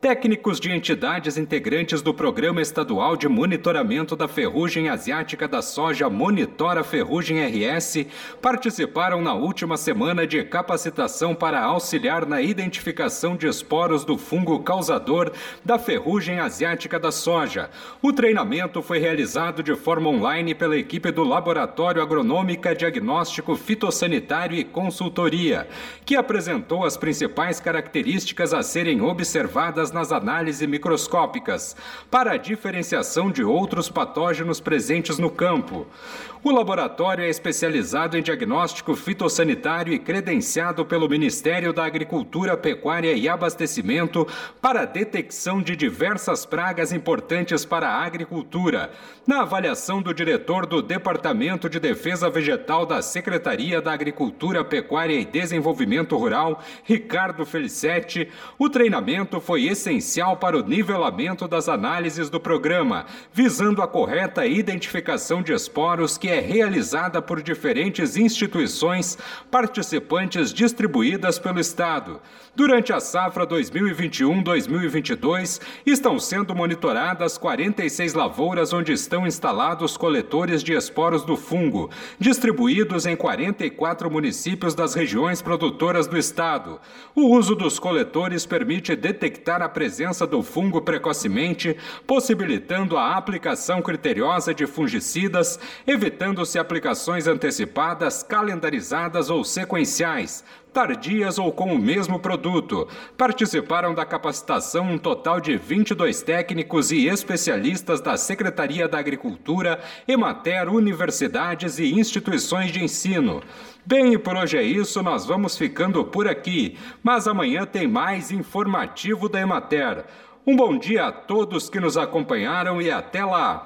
Técnicos de entidades integrantes do Programa Estadual de Monitoramento da Ferrugem Asiática da Soja Monitora Ferrugem RS participaram na última semana de capacitação para auxiliar na identificação de esporos do fungo causador da ferrugem asiática da soja. O treinamento foi realizado de forma online pela equipe do Laboratório Agronômica Diagnóstico Fitossanitário e Consultoria, que apresentou as principais características a serem observadas nas análises microscópicas para a diferenciação de outros patógenos presentes no campo. O laboratório é especializado em diagnóstico fitossanitário e credenciado pelo Ministério da Agricultura, Pecuária e Abastecimento para a detecção de diversas pragas importantes para a agricultura. Na avaliação do diretor do Departamento de Defesa Vegetal da Secretaria da Agricultura, Pecuária e Desenvolvimento Rural, Ricardo Felicetti, o treinamento foi essencial para o nivelamento das análises do programa, visando a correta identificação de esporos que é realizada por diferentes instituições participantes distribuídas pelo Estado. Durante a safra 2021-2022, estão sendo monitoradas 46 lavouras onde estão instalados coletores de esporos do fungo, distribuídos em 44 municípios das regiões produtoras do Estado. O uso dos coletores permite detectar a presença do fungo precocemente, possibilitando a aplicação criteriosa de fungicidas, evitando-se aplicações antecipadas, calendarizadas ou sequenciais, tardias ou com o mesmo produto. Participaram da capacitação um total de 22 técnicos e especialistas da Secretaria da Agricultura, Emater, universidades e instituições de ensino. Bem, e por hoje é isso, nós vamos ficando por aqui, mas amanhã tem mais informativo da Emater. Um bom dia a todos que nos acompanharam e até lá!